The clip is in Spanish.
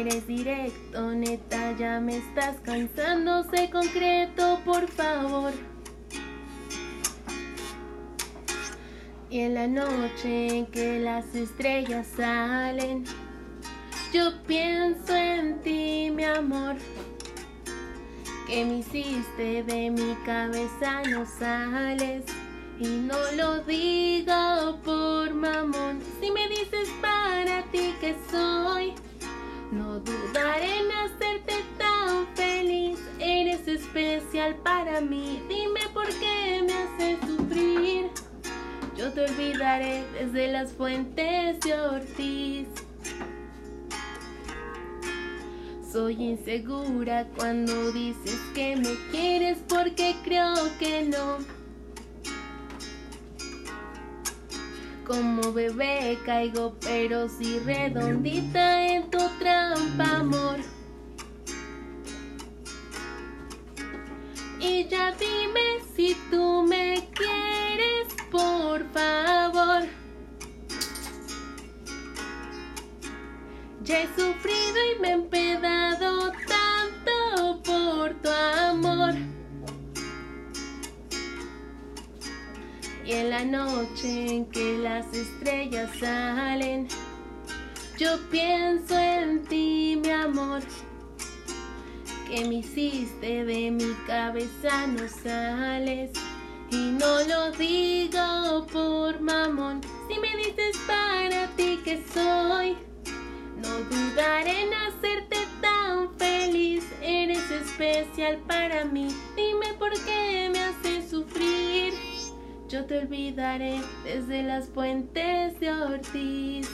Eres directo, neta, ya me estás cansando, sé concreto, por favor. Y en la noche en que las estrellas salen, yo pienso en ti, mi amor. Que me hiciste de mi cabeza, no sales. Y no lo digo para mí. Dime por qué me haces sufrir. Yo te olvidaré desde las fuentes de Ortiz. Soy insegura cuando dices que me quieres porque creo que no. Como bebé caigo pero sí redondita en tu trampa amor. Ya dime si tú me quieres, por favor. Ya he sufrido y me he empedado tanto por tu amor. Y en la noche en que las estrellas salen, yo pienso en ti, mi amor. Que me hiciste de mi cabeza, no sales. Y no lo digo por mamón. Si me dices para ti que soy, no dudaré en hacerte tan feliz. Eres especial para mí. Dime por qué me haces sufrir. Yo te olvidaré desde las puentes de Ortiz.